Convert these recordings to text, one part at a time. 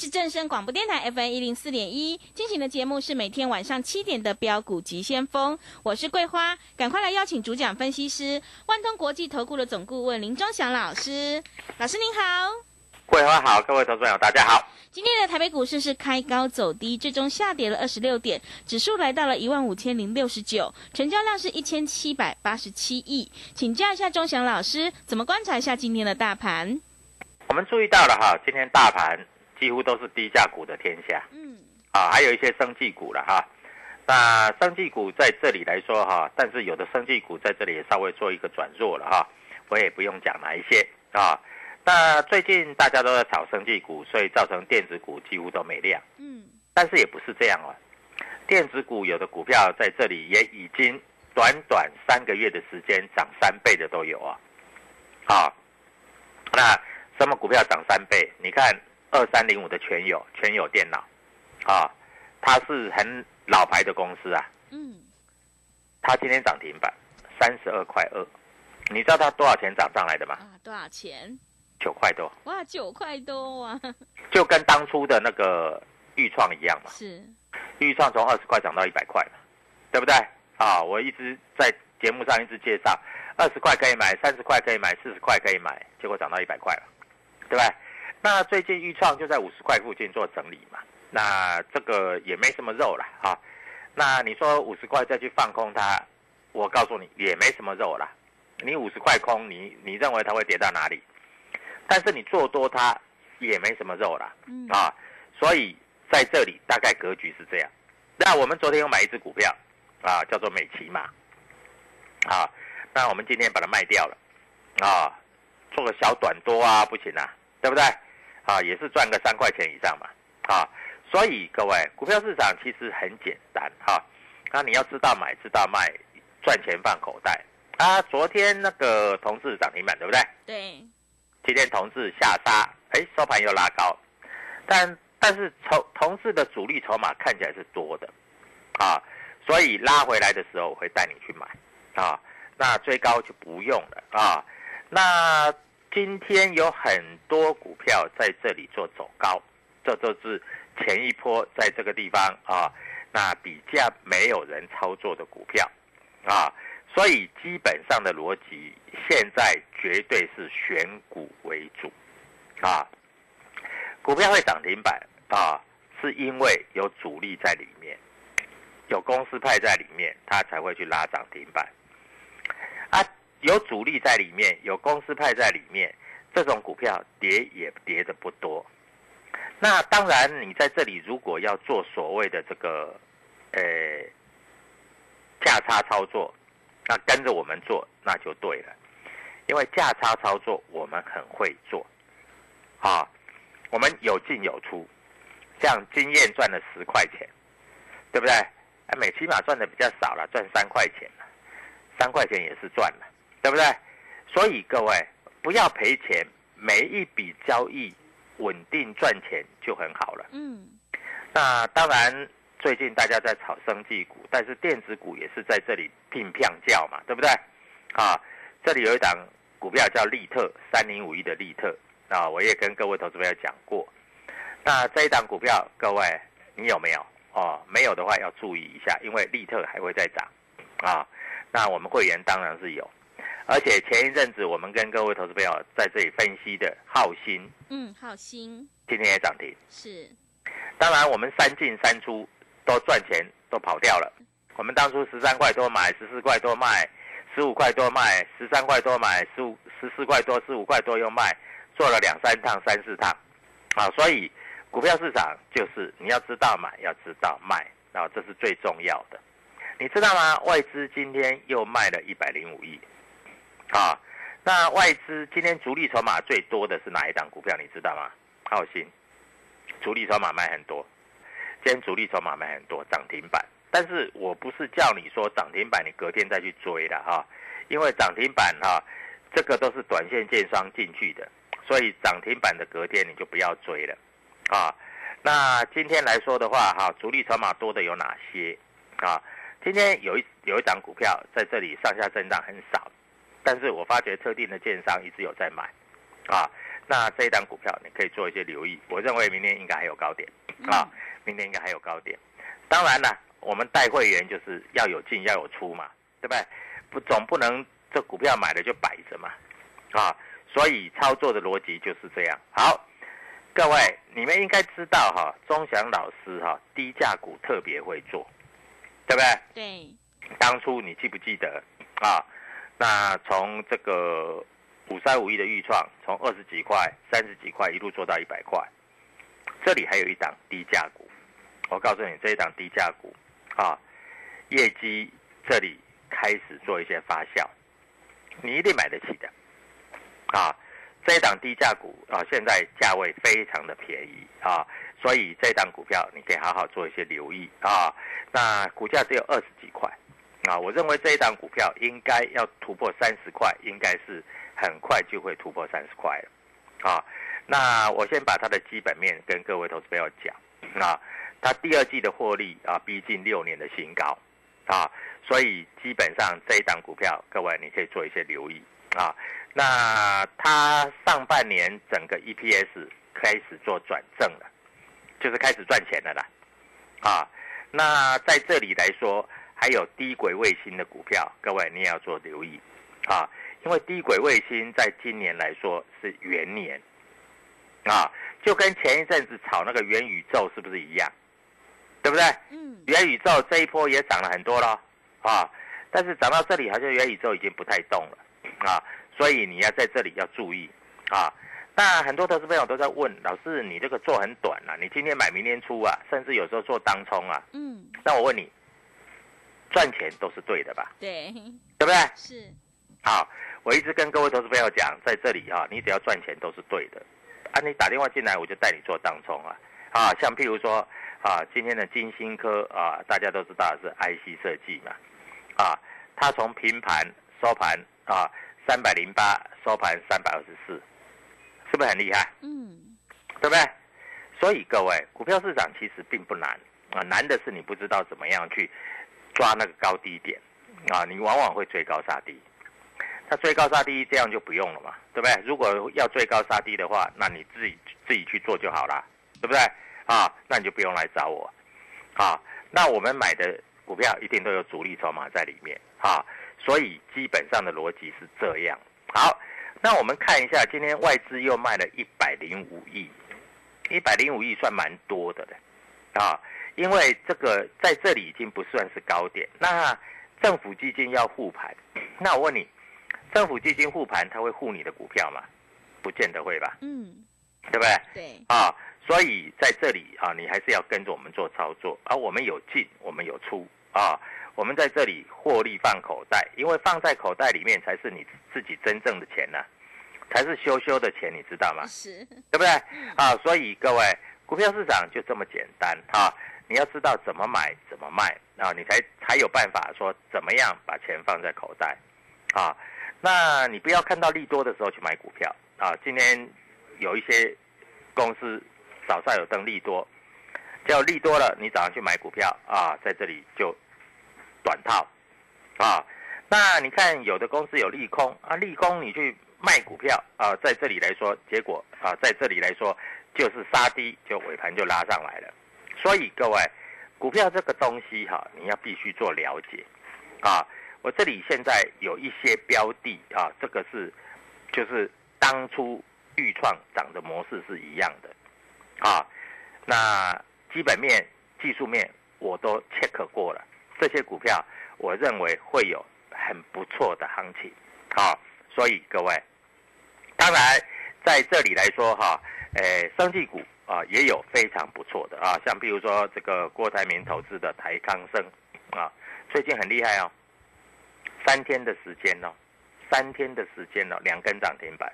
是正声广播电台 FM 一零四点一，进行的节目是每天晚上七点的标股急先锋，我是桂花，赶快来邀请主讲分析师万通国际投顾的总顾问林忠祥老师，老师您好，桂花好，各位投资朋友大家好。今天的台北股市是开高走低，最终下跌了二十六点，指数来到了一万五千零六十九，成交量是一千七百八十七亿，请教一下忠祥老师，怎么观察一下今天的大盘？我们注意到了哈，今天大盘。几乎都是低价股的天下，嗯，啊，还有一些生技股了哈。那生技股在这里来说哈，但是有的生技股在这里也稍微做一个转弱了哈。我也不用讲哪一些啊。那最近大家都在炒生技股，所以造成电子股几乎都没量，嗯。但是也不是这样哦，电子股有的股票在这里也已经短短三个月的时间涨三倍的都有啊。啊，那什么股票涨三倍？你看。二三零五的全友，全友电脑，啊，它是很老牌的公司啊。嗯。它今天涨停板，三十二块二，你知道它多少钱涨上来的吗？啊，多少钱？九块多。哇，九块多啊！就跟当初的那个豫创一样嘛。是。豫创从二十块涨到一百块嘛，对不对？啊，我一直在节目上一直介绍，二十块可以买，三十块可以买，四十块可以买，结果涨到一百块了，对不对？那最近预创就在五十块附近做整理嘛，那这个也没什么肉了啊。那你说五十块再去放空它，我告诉你也没什么肉了。你五十块空，你你认为它会跌到哪里？但是你做多它也没什么肉了啊。所以在这里大概格局是这样。那我们昨天有买一只股票啊，叫做美琪嘛啊。那我们今天把它卖掉了啊，做个小短多啊，不行啊，对不对？啊，也是赚个三块钱以上嘛，啊，所以各位，股票市场其实很简单哈，那你要知道买，知道卖，赚钱放口袋啊。昨天那个同志涨停板对不对？对。今天同志下杀，哎，收盘又拉高，但但是筹同志的主力筹码看起来是多的，啊，所以拉回来的时候我会带你去买，啊，那追高就不用了啊，那。今天有很多股票在这里做走高，这都是前一波在这个地方啊，那比较没有人操作的股票啊，所以基本上的逻辑现在绝对是选股为主啊，股票会涨停板啊，是因为有主力在里面，有公司派在里面，它才会去拉涨停板。有主力在里面，有公司派在里面，这种股票跌也跌的不多。那当然，你在这里如果要做所谓的这个，呃，价差操作，那跟着我们做那就对了，因为价差操作我们很会做，啊，我们有进有出，像经验赚了十块钱，对不对？哎，美起码赚的比较少了，赚三块钱，三块钱也是赚了。对不对？所以各位不要赔钱，每一笔交易稳定赚钱就很好了。嗯，那当然，最近大家在炒生技股，但是电子股也是在这里拼票叫嘛，对不对？啊，这里有一档股票叫利特三零五一的利特啊，我也跟各位投资朋友讲过。那这一档股票，各位你有没有？哦，没有的话要注意一下，因为利特还会再涨啊。那我们会员当然是有。而且前一阵子我们跟各位投资朋友在这里分析的浩鑫，嗯，好心今天也涨停。是，当然我们三进三出都赚钱，都跑掉了。我们当初十三块多买，十四块多卖，十五块多卖，十三块多买，十五十四块多，十五块多又卖，做了两三趟、三四趟，啊，所以股票市场就是你要知道买，要知道卖，啊，这是最重要的。你知道吗？外资今天又卖了一百零五亿，啊，那外资今天主力筹码最多的是哪一档股票？你知道吗？浩鑫，主力筹码卖很多，今天主力筹码卖很多，涨停板。但是我不是叫你说涨停板，你隔天再去追的哈，因为涨停板哈，这个都是短线建商进去的，所以涨停板的隔天你就不要追了，啊，那今天来说的话哈，主力筹码多的有哪些啊？今天有一有一档股票在这里上下震荡很少，但是我发觉特定的建商一直有在买，啊，那这一档股票你可以做一些留意，我认为明天应该还有高点，啊，明天应该还有高点，当然了。我们带会员就是要有进要有出嘛，对不对？不总不能这股票买了就摆着嘛，啊，所以操作的逻辑就是这样。好，各位你们应该知道哈，钟祥老师哈低价股特别会做，对不对？对。当初你记不记得啊？那从这个五三五一的预创，从二十几块、三十几块一路做到一百块，这里还有一档低价股，我告诉你这一档低价股。啊，业绩这里开始做一些发酵，你一定买得起的。啊，这一档低价股啊，现在价位非常的便宜啊，所以这一档股票你可以好好做一些留意啊。那股价只有二十几块啊，我认为这一档股票应该要突破三十块，应该是很快就会突破三十块了。啊，那我先把它的基本面跟各位投资朋友讲啊。它第二季的获利啊，逼近六年的新高，啊，所以基本上这一档股票，各位你可以做一些留意啊。那它上半年整个 EPS 开始做转正了，就是开始赚钱了啦，啊，那在这里来说，还有低轨卫星的股票，各位你也要做留意。啊，因为低轨卫星在今年来说是元年，啊，就跟前一阵子炒那个元宇宙是不是一样？对不对？嗯，元宇宙这一波也涨了很多了，啊，但是涨到这里好像元宇宙已经不太动了，啊，所以你要在这里要注意，啊，那很多投资朋友都在问老师，你这个做很短啊，你今天买明天出啊，甚至有时候做当冲啊，嗯，那我问你，赚钱都是对的吧？对，对不对？是，好，我一直跟各位投资朋友讲，在这里啊，你只要赚钱都是对的，啊，你打电话进来我就带你做当冲啊，啊，像譬如说。啊，今天的金星科啊，大家都知道是 IC 设计嘛，啊，它从平盘收盘啊，三百零八收盘三百二十四，是不是很厉害？嗯，对不对？所以各位，股票市场其实并不难啊，难的是你不知道怎么样去抓那个高低点啊，你往往会追高杀低。那追高杀低这样就不用了嘛，对不对？如果要追高杀低的话，那你自己自己去做就好了，对不对？啊，那你就不用来找我，啊，那我们买的股票一定都有主力筹码在里面，啊，所以基本上的逻辑是这样。好，那我们看一下，今天外资又卖了一百零五亿，一百零五亿算蛮多的了，啊，因为这个在这里已经不算是高点。那政府基金要护盘，那我问你，政府基金护盘，它会护你的股票吗？不见得会吧？嗯，对不对？对，啊。所以在这里啊，你还是要跟着我们做操作，而我们有进，我们有出啊，我们在这里获利放口袋，因为放在口袋里面才是你自己真正的钱呢，才是羞羞的钱，你知道吗？是，对不对？啊，所以各位，股票市场就这么简单啊，你要知道怎么买，怎么卖啊，你才才有办法说怎么样把钱放在口袋啊。那你不要看到利多的时候去买股票啊。今天有一些公司。早上有登利多，叫利多了，你早上去买股票啊，在这里就短套啊。那你看有的公司有利空啊，利空你去卖股票啊，在这里来说，结果啊，在这里来说就是杀低，就尾盘就拉上来了。所以各位，股票这个东西哈，你要必须做了解啊。我这里现在有一些标的啊，这个是就是当初预创涨的模式是一样的啊。那基本面、技术面我都 check 过了，这些股票我认为会有很不错的行情啊。所以各位，当然在这里来说哈，诶，生技股啊也有非常不错的啊，像比如说这个郭台铭投资的台康生啊，最近很厉害哦。三天的时间哦，三天的时间哦，两根涨停板，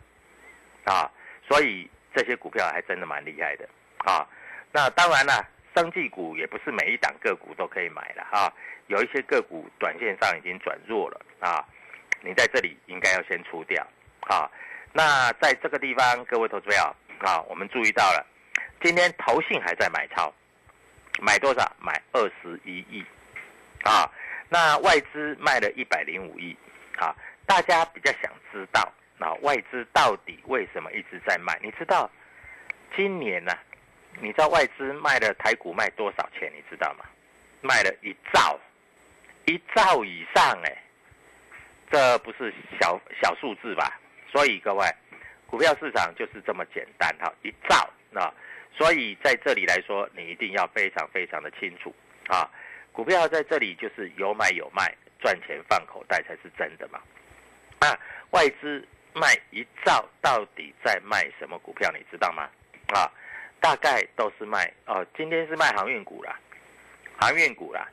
啊，所以这些股票还真的蛮厉害的啊。那当然了，生技股也不是每一档个股都可以买了啊，有一些个股短线上已经转弱了啊，你在这里应该要先出掉啊。那在这个地方，各位投资者啊，我们注意到了，今天投信还在买超，买多少？买二十一亿啊。那外资卖了一百零五亿，啊，大家比较想知道，那外资到底为什么一直在卖？你知道，今年呢，你知道外资卖了台股卖多少钱？你知道吗？卖了一兆，一兆以上哎，这不是小小数字吧？所以各位，股票市场就是这么简单哈，一兆啊，所以在这里来说，你一定要非常非常的清楚啊。股票在这里就是有买有卖，赚钱放口袋才是真的嘛。啊，外资卖一兆，到底在卖什么股票？你知道吗？啊，大概都是卖哦，今天是卖航运股啦，航运股啦，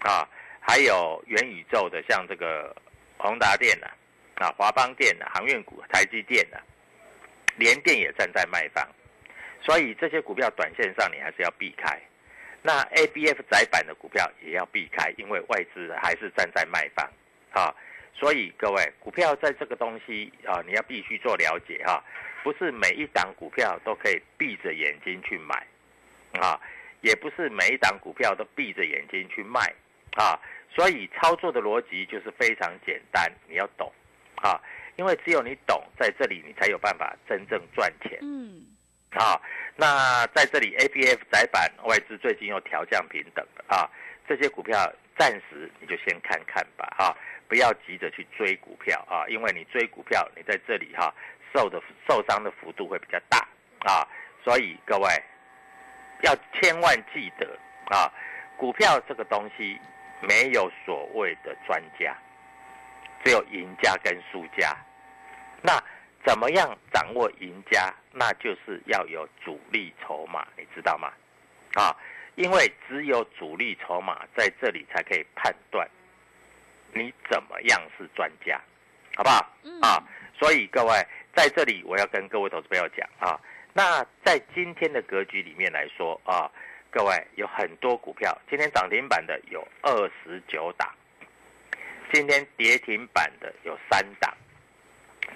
啊，还有元宇宙的，像这个宏达电呐，啊，华邦电呐，航运股，台积电呐，联电也站在卖方，所以这些股票短线上你还是要避开。那 A B F 窄板的股票也要避开，因为外资还是站在卖方，啊，所以各位股票在这个东西啊，你要必须做了解哈，不是每一档股票都可以闭着眼睛去买，啊，也不是每一档股票都闭着眼睛去卖，啊，所以操作的逻辑就是非常简单，你要懂，啊，因为只有你懂，在这里你才有办法真正赚钱，嗯。啊，那在这里，A B F 窄板外资最近又调降平等啊，这些股票暂时你就先看看吧，哈，不要急着去追股票啊，因为你追股票，你在这里哈受的受伤的幅度会比较大啊，所以各位要千万记得啊，股票这个东西没有所谓的专家，只有赢家跟输家，那。怎么样掌握赢家？那就是要有主力筹码，你知道吗？啊，因为只有主力筹码在这里才可以判断你怎么样是专家，好不好？啊，所以各位在这里我要跟各位投资朋友讲啊，那在今天的格局里面来说啊，各位有很多股票今天涨停板的有二十九档，今天跌停板的有三档，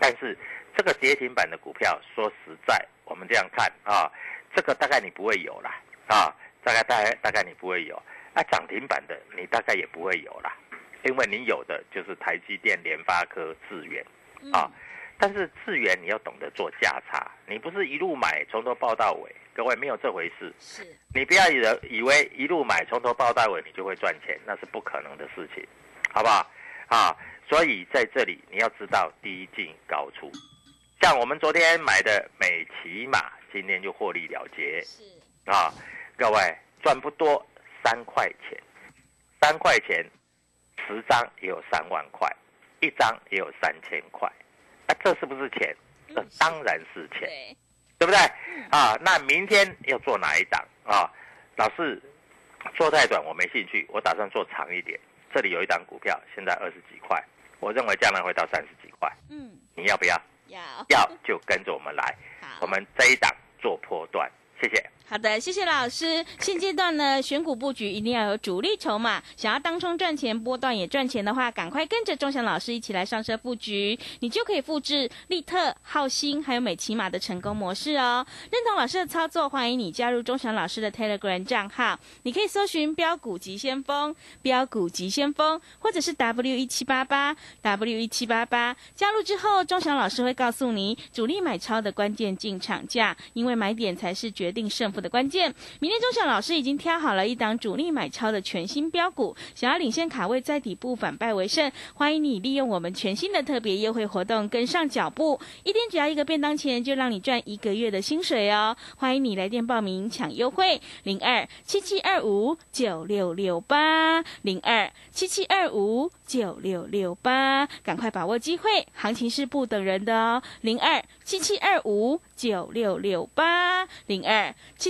但是。这个跌停板的股票，说实在，我们这样看啊，这个大概你不会有啦，啊，大概大概大概你不会有，啊，涨停板的你大概也不会有啦，因为你有的就是台积电、联发科、智源，啊，但是智源你要懂得做价差，你不是一路买从头报到尾，各位没有这回事，是你不要以为以为一路买从头报到尾你就会赚钱，那是不可能的事情，好不好？啊，所以在这里你要知道低进高出。像我们昨天买的美骑马，今天就获利了结。是啊，各位赚不多，三块钱，三块钱，十张也有三万块，一张也有三千块，那这是不是钱？这当然是钱，对不对？啊，那明天要做哪一档啊？老师，做太短我没兴趣，我打算做长一点。这里有一档股票，现在二十几块，我认为将来会到三十几块。嗯，你要不要？要。就跟着我们来，我们这一档做破段，谢谢。好的，谢谢老师。现阶段呢，选股布局一定要有主力筹码。想要当冲赚钱，波段也赚钱的话，赶快跟着钟祥老师一起来上车布局，你就可以复制利特、浩鑫还有美骑马的成功模式哦。认同老师的操作，欢迎你加入钟祥老师的 Telegram 账号，你可以搜寻“标股急先锋”、“标股急先锋”或者是 W 一七八八 W 一七八八。加入之后，钟祥老师会告诉你主力买超的关键进场价，因为买点才是决定胜负。的关键。明天钟祥老师已经挑好了一档主力买超的全新标股，想要领先卡位在底部反败为胜，欢迎你利用我们全新的特别优惠活动跟上脚步，一天只要一个便当钱就让你赚一个月的薪水哦！欢迎你来电报名抢优惠，零二七七二五九六六八零二七七二五九六六八，赶快把握机会，行情是不等人的哦，零二七七二五九六六八零二七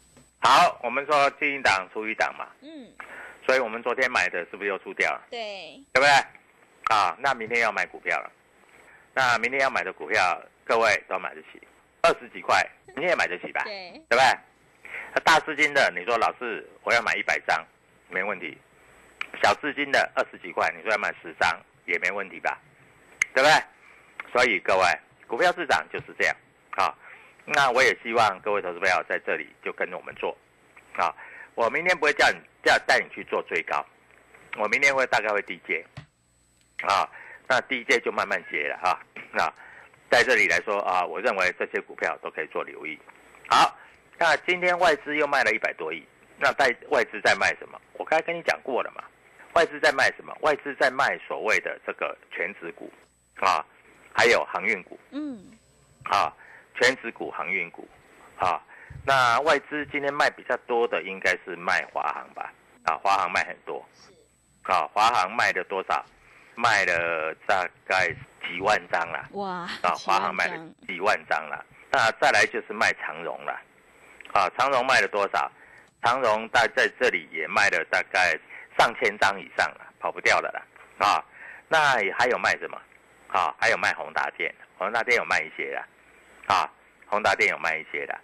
好，我们说进一档出一档嘛，嗯，所以我们昨天买的是不是又出掉了？对，对不对？啊，那明天要买股票了，那明天要买的股票，各位都买得起，二十几块你也买得起吧？对，对不对？那大资金的，你说老师我要买一百张，没问题。小资金的二十几块，你说要买十张也没问题吧？对不对？所以各位，股票市场就是这样啊。那我也希望各位投资朋友在这里就跟着我们做啊。我明天不会叫你叫带你去做最高，我明天会大概会低阶啊。那低阶就慢慢接了哈。那在这里来说啊，我认为这些股票都可以做留意。好，那今天外资又卖了一百多亿，那在外资在卖什么？我刚才跟你讲过了嘛，外资在卖什么？外资在卖所谓的这个全指股啊，还有航运股嗯，啊，全指股、航运股啊。那外资今天卖比较多的应该是卖华航吧？啊，华航卖很多，啊，华航卖了多少？卖了大概几万张啦。哇，啊，华航卖了几万张了。那再来就是卖长荣了，啊，长荣卖了多少？长荣大在这里也卖了大概上千张以上了，跑不掉了啦。啊，那也还有卖什么？啊，还有卖宏达电，宏达电有卖一些的，啊，宏达电有卖一些的。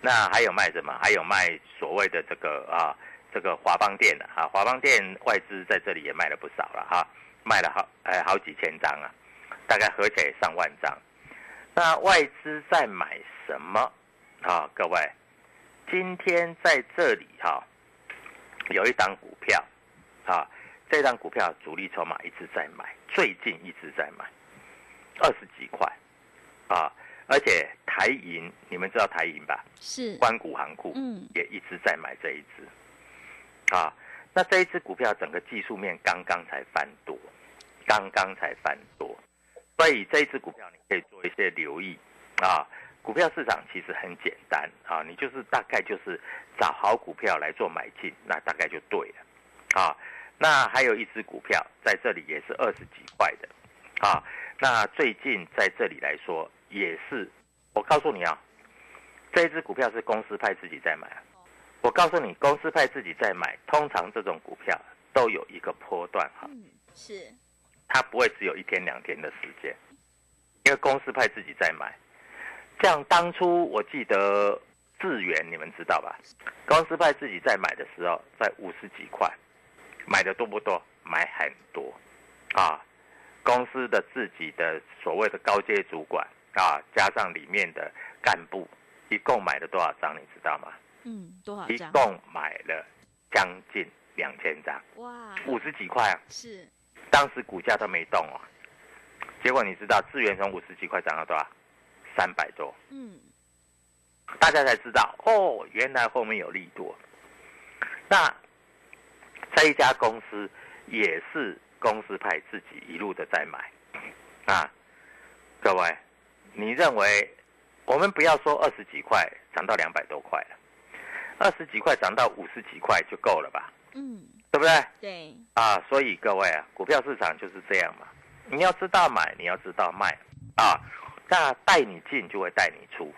那还有卖什么？还有卖所谓的这个啊，这个华邦电的啊，华邦电外资在这里也卖了不少了哈、卖了好哎好几千张啊，大概合起来上万张。那外资在买什么啊？各位，今天在这里哈、有一档股票啊，这档股票主力筹码一直在买，最近一直在买，二十几块啊，而且台银你们知道台银吧？是，关谷行库嗯，也一直在买这一只，啊，那这一只股票整个技术面刚刚才翻多，刚刚才翻多，所以这一只股票你可以做一些留意啊。股票市场其实很简单啊，你就是大概就是找好股票来做买进，那大概就对了啊。那还有一只股票在这里也是二十几块的啊，那最近在这里来说也是，我告诉你啊，这一只股票是公司派自己在买啊。我告诉你，公司派自己在买，通常这种股票都有一个波段哈，嗯，是，它不会只有一天两天的时间，因为公司派自己在买。像当初我记得智源，你们知道吧？公司派自己在买的时候，在五十几块，买的多不多？买很多，啊，公司的自己的所谓的高阶主管啊，加上里面的干部，一共买了多少张？你知道吗？嗯，多少一？共买了将近两千张，哇，五十几块啊！是，当时股价都没动哦。结果你知道，智源从五十几块涨到多少？三百多，嗯，大家才知道哦，原来后面有利多。那这一家公司也是公司派自己一路的在买啊，各位，你认为我们不要说二十几块涨到两百多块了，二十几块涨到五十几块就够了吧？嗯，对不对？对，啊，所以各位啊，股票市场就是这样嘛。你要知道买，你要知道卖啊。那带你进就会带你出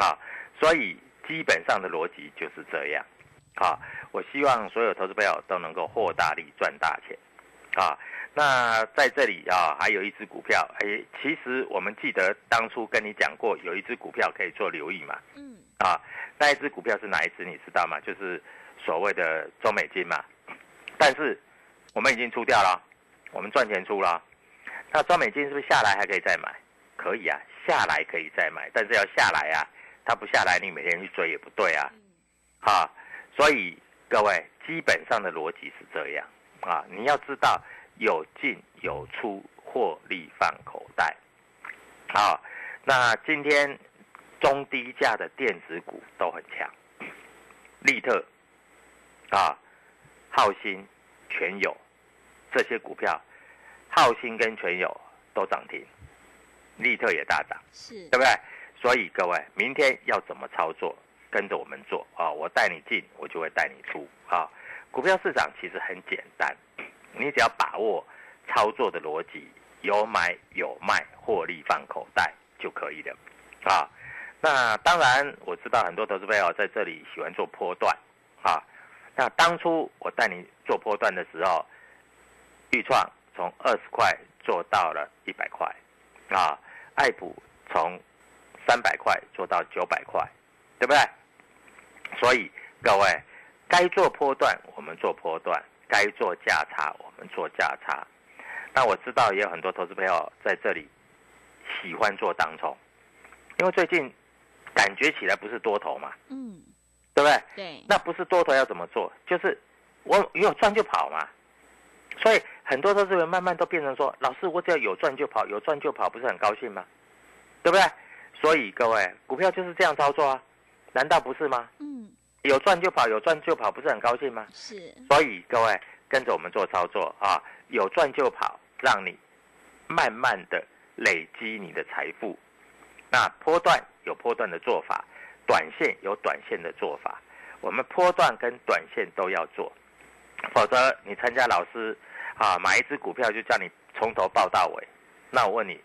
啊，所以基本上的逻辑就是这样啊。我希望所有投资朋友都能够获大利赚大钱啊。那在这里啊，还有一只股票，哎，其实我们记得当初跟你讲过，有一只股票可以做留意嘛。嗯。啊，那一只股票是哪一只？你知道吗？就是所谓的中美金嘛。但是我们已经出掉了，我们赚钱出了。那中美金是不是下来还可以再买？可以啊，下来可以再买，但是要下来啊，它不下来，你每天去追也不对啊。好，所以各位基本上的逻辑是这样啊，你要知道有进有出，获利放口袋。好，那今天中低价的电子股都很强，利特啊。浩鑫、全友这些股票，浩鑫跟全友都涨停，利特也大涨，是对不对？所以各位，明天要怎么操作？跟着我们做啊！我带你进，我就会带你出啊！股票市场其实很简单，你只要把握操作的逻辑，有买有卖，获利放口袋就可以了啊！那当然，我知道很多投资朋友在这里喜欢做波段啊。那当初我带你做波段的时候，豫创从二十块做到了一百块，啊，爱普从三百块做到九百块，对不对？所以各位该做波段我们做波段，该做价差我们做价差。那我知道也有很多投资朋友在这里喜欢做当冲，因为最近感觉起来不是多头嘛。嗯。对不对？对，那不是多头要怎么做？就是我有赚就跑嘛。所以很多投资人慢慢都变成说：“老师，我只要有赚就跑，有赚就跑，不是很高兴吗？”对不对？所以各位，股票就是这样操作啊，难道不是吗？嗯，有赚就跑，有赚就跑，不是很高兴吗？是。所以各位跟着我们做操作啊，有赚就跑，让你慢慢的累积你的财富。那波段有波段的做法。短线有短线的做法，我们波段跟短线都要做，否则你参加老师啊买一只股票就叫你从头报到尾，那我问你，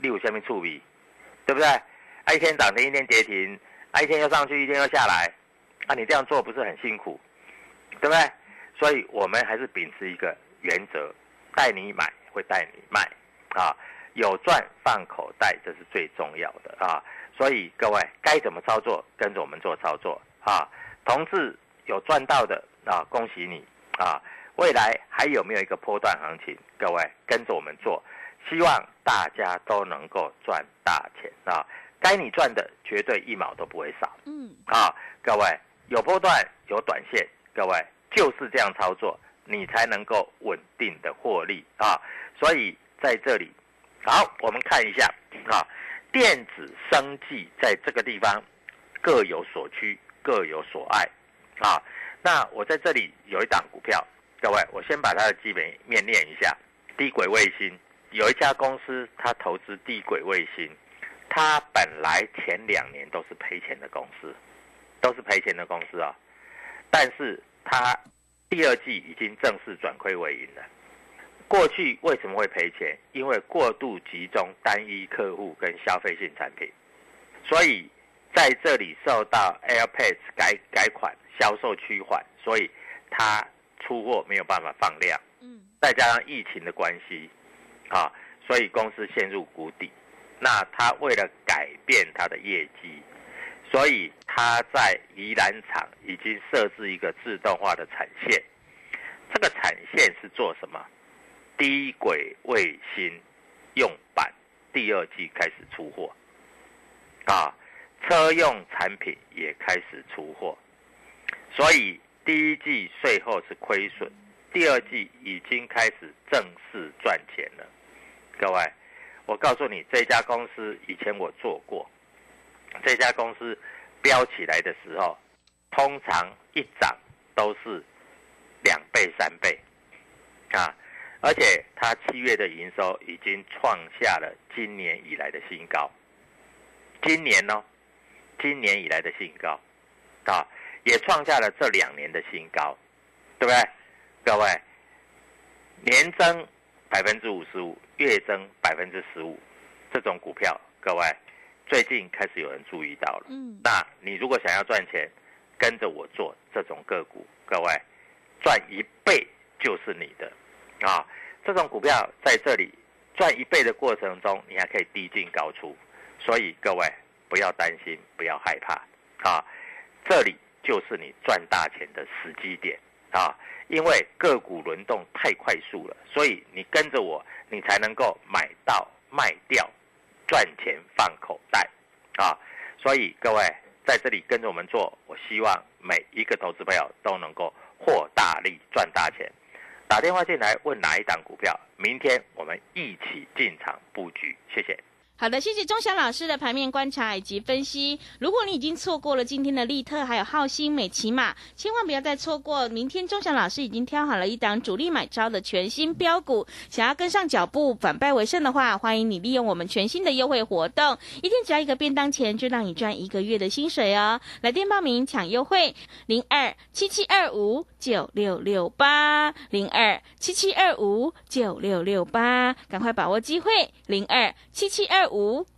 例如下面触笔，对不对？一天涨停一天跌停，一天又上去一天又下来，啊你这样做不是很辛苦，对不对？所以我们还是秉持一个原则，带你买会带你卖，啊有赚放口袋这是最重要的啊。所以各位该怎么操作，跟着我们做操作啊！同志有赚到的啊，恭喜你啊！未来还有没有一个波段行情？各位跟着我们做，希望大家都能够赚大钱啊！该你赚的绝对一毛都不会少。嗯，啊，各位有波段有短线，各位就是这样操作，你才能够稳定的获利啊！所以在这里，好，我们看一下啊。电子生技在这个地方各有所趋，各有所爱，啊，那我在这里有一档股票，各位，我先把它的基本面念一下。低轨卫星有一家公司，它投资低轨卫星，它本来前两年都是赔钱的公司，都是赔钱的公司啊，但是它第二季已经正式转亏为盈了。过去为什么会赔钱？因为过度集中单一客户跟消费性产品，所以在这里受到 AirPods 改改款销售趋缓，所以它出货没有办法放量。嗯，再加上疫情的关系，啊，所以公司陷入谷底。那他为了改变他的业绩，所以他在宜兰厂已经设置一个自动化的产线。这个产线是做什么？低轨卫星用板第二季开始出货，啊，车用产品也开始出货，所以第一季税后是亏损，第二季已经开始正式赚钱了。各位，我告诉你，这家公司以前我做过，这家公司飙起来的时候，通常一涨都是两倍三倍，啊。而且它七月的营收已经创下了今年以来的新高，今年呢，今年以来的新高，啊，也创下了这两年的新高，对不对？各位，年增百分之五十五，月增百分之十五，这种股票，各位最近开始有人注意到了。嗯，那你如果想要赚钱，跟着我做这种个股，各位赚一倍就是你的啊！这种股票在这里赚一倍的过程中，你还可以低进高出，所以各位不要担心，不要害怕啊！这里就是你赚大钱的时机点啊！因为个股轮动太快速了，所以你跟着我，你才能够买到卖掉，赚钱放口袋啊！所以各位在这里跟着我们做，我希望每一个投资朋友都能够获大利赚大钱。打电话进来问哪一档股票，明天我们一起进场布局。谢谢。好的，谢谢钟祥老师的盘面观察以及分析。如果你已经错过了今天的利特还有浩鑫、美骑马，千万不要再错过。明天钟祥老师已经挑好了一档主力买超的全新标股，想要跟上脚步、反败为胜的话，欢迎你利用我们全新的优惠活动，一天只要一个便当钱，就让你赚一个月的薪水哦。来电报名抢优惠，零二七七二五九六六八，零二七七二五九六六八，赶快把握机会，零二七七二五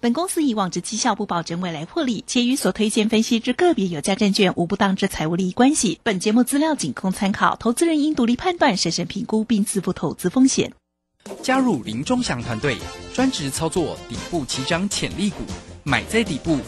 本公司以往之绩效不保证未来获利，且与所推荐分析之个别有价证券无不当之财务利益关系。本节目资料仅供参考，投资人应独立判断、审慎评估并自负投资风险。加入林忠祥团队，专职操作底部起涨潜力股，买在底部。